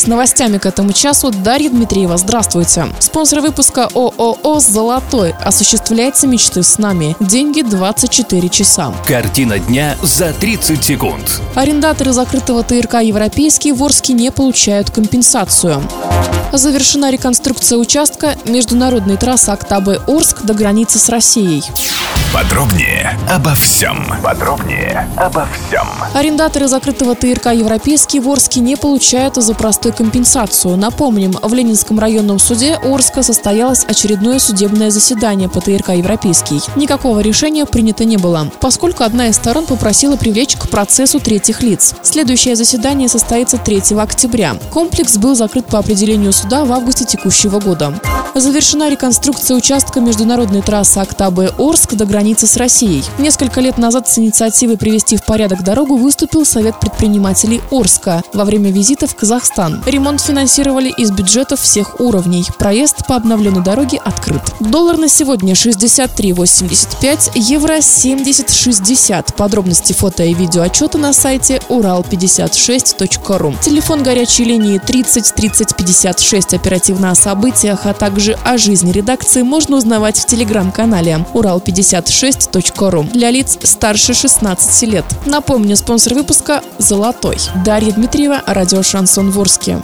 С новостями к этому часу Дарья Дмитриева. Здравствуйте. Спонсор выпуска ООО «Золотой». Осуществляйте мечты с нами. Деньги 24 часа. Картина дня за 30 секунд. Арендаторы закрытого ТРК «Европейский» в Орске не получают компенсацию. Завершена реконструкция участка международной трассы Октябрь-Орск до границы с Россией. Подробнее обо всем. Подробнее обо всем. Арендаторы закрытого ТРК «Европейский» в Орске не получают за простой компенсацию. Напомним, в Ленинском районном суде Орска состоялось очередное судебное заседание по ТРК «Европейский». Никакого решения принято не было, поскольку одна из сторон попросила привлечь к процессу третьих лиц. Следующее заседание состоится 3 октября. Комплекс был закрыт по определению суда в августе текущего года. Завершена реконструкция участка международной трассы Октябрь-Орск до границы с Россией. Несколько лет назад с инициативой привести в порядок дорогу выступил Совет предпринимателей Орска во время визита в Казахстан. Ремонт финансировали из бюджетов всех уровней. Проезд по обновленной дороге открыт. Доллар на сегодня 63,85, евро 70,60. Подробности фото и видео отчета на сайте урал56.ру. Телефон горячей линии 30 30 56 оперативно о событиях, а также о жизни редакции можно узнавать в телеграм-канале урал56.ру для лиц старше 16 лет. Напомню, спонсор выпуска «Золотой». Дарья Дмитриева, радио «Шансон Ворске».